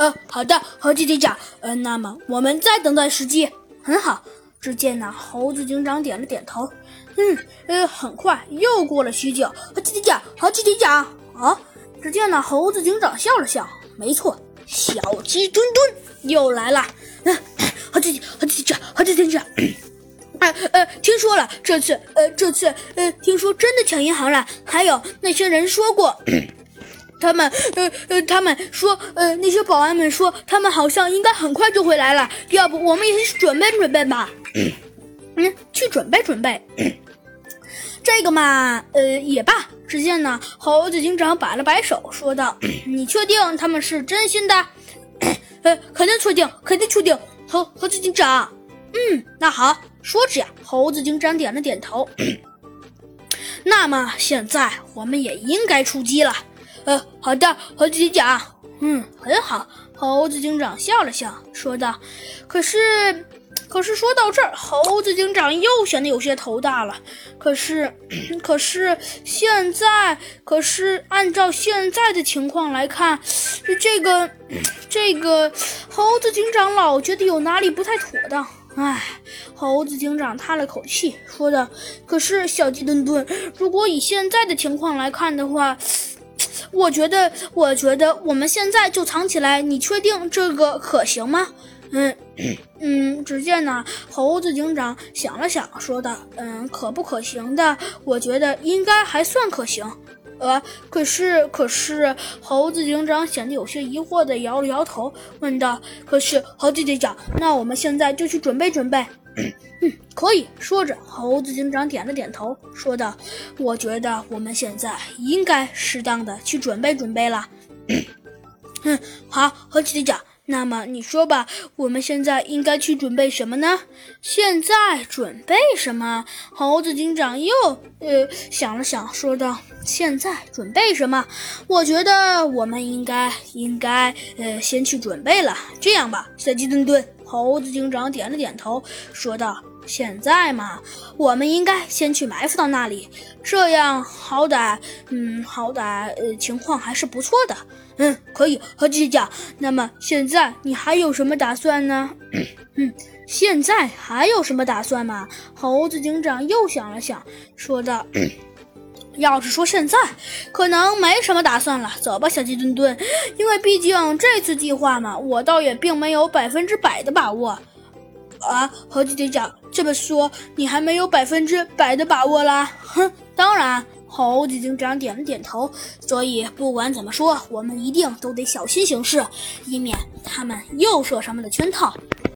呃，好的，猴子警长。呃，那么我们再等待时机。很好。只见那猴子警长点了点头。嗯，呃，很快又过了许久。猴子警长，猴子警长。啊！只见那猴子警长笑了笑。没错，小鸡墩墩又来了。嗯，猴子警，猴子警长，猴子警长。哎，呃，听说了，这次，呃，这次，呃，听说真的抢银行了。还有那些人说过。他们呃呃，他们说呃，那些保安们说，他们好像应该很快就会来了。要不我们也去准备准备吧？嗯，去准备准备。这个嘛，呃，也罢。只见呢，猴子警长摆了摆手，说道：“你确定他们是真心的？呃，肯定确定，肯定确定。猴猴子警长，嗯，那好。说着呀，猴子警长点了点头。那么现在我们也应该出击了。”呃，好的，猴子警长。嗯，很好。猴子警长笑了笑，说道：“可是，可是说到这儿，猴子警长又显得有些头大了。可是，可是现在，可是按照现在的情况来看，这个，这个，猴子警长老觉得有哪里不太妥当。唉，猴子警长叹了口气，说道：‘可是，小鸡墩墩，如果以现在的情况来看的话。’”我觉得，我觉得我们现在就藏起来，你确定这个可行吗？嗯嗯，只见呢，猴子警长想了想，说道：“嗯，可不可行的？我觉得应该还算可行。呃，可是，可是，猴子警长显得有些疑惑的摇了摇头，问道：可是，猴子警长，那我们现在就去准备准备。”嗯，可以。说着，猴子警长点了点头，说道：“我觉得我们现在应该适当的去准备准备了。” 嗯，好，猴子警长。那么你说吧，我们现在应该去准备什么呢？现在准备什么？猴子警长又呃想了想，说道：“现在准备什么？我觉得我们应该应该呃先去准备了。这样吧，小鸡墩墩。”猴子警长点了点头，说道：“现在嘛，我们应该先去埋伏到那里，这样好歹，嗯，好歹，呃，情况还是不错的。嗯，可以。”猴子警长，那么现在你还有什么打算呢？嗯，现在还有什么打算吗？猴子警长又想了想，说道。要是说现在，可能没什么打算了。走吧，小鸡墩墩，因为毕竟这次计划嘛，我倒也并没有百分之百的把握。啊，猴子警长这么说，你还没有百分之百的把握啦？哼，当然，猴子警长点了点头。所以不管怎么说，我们一定都得小心行事，以免他们又设什么的圈套。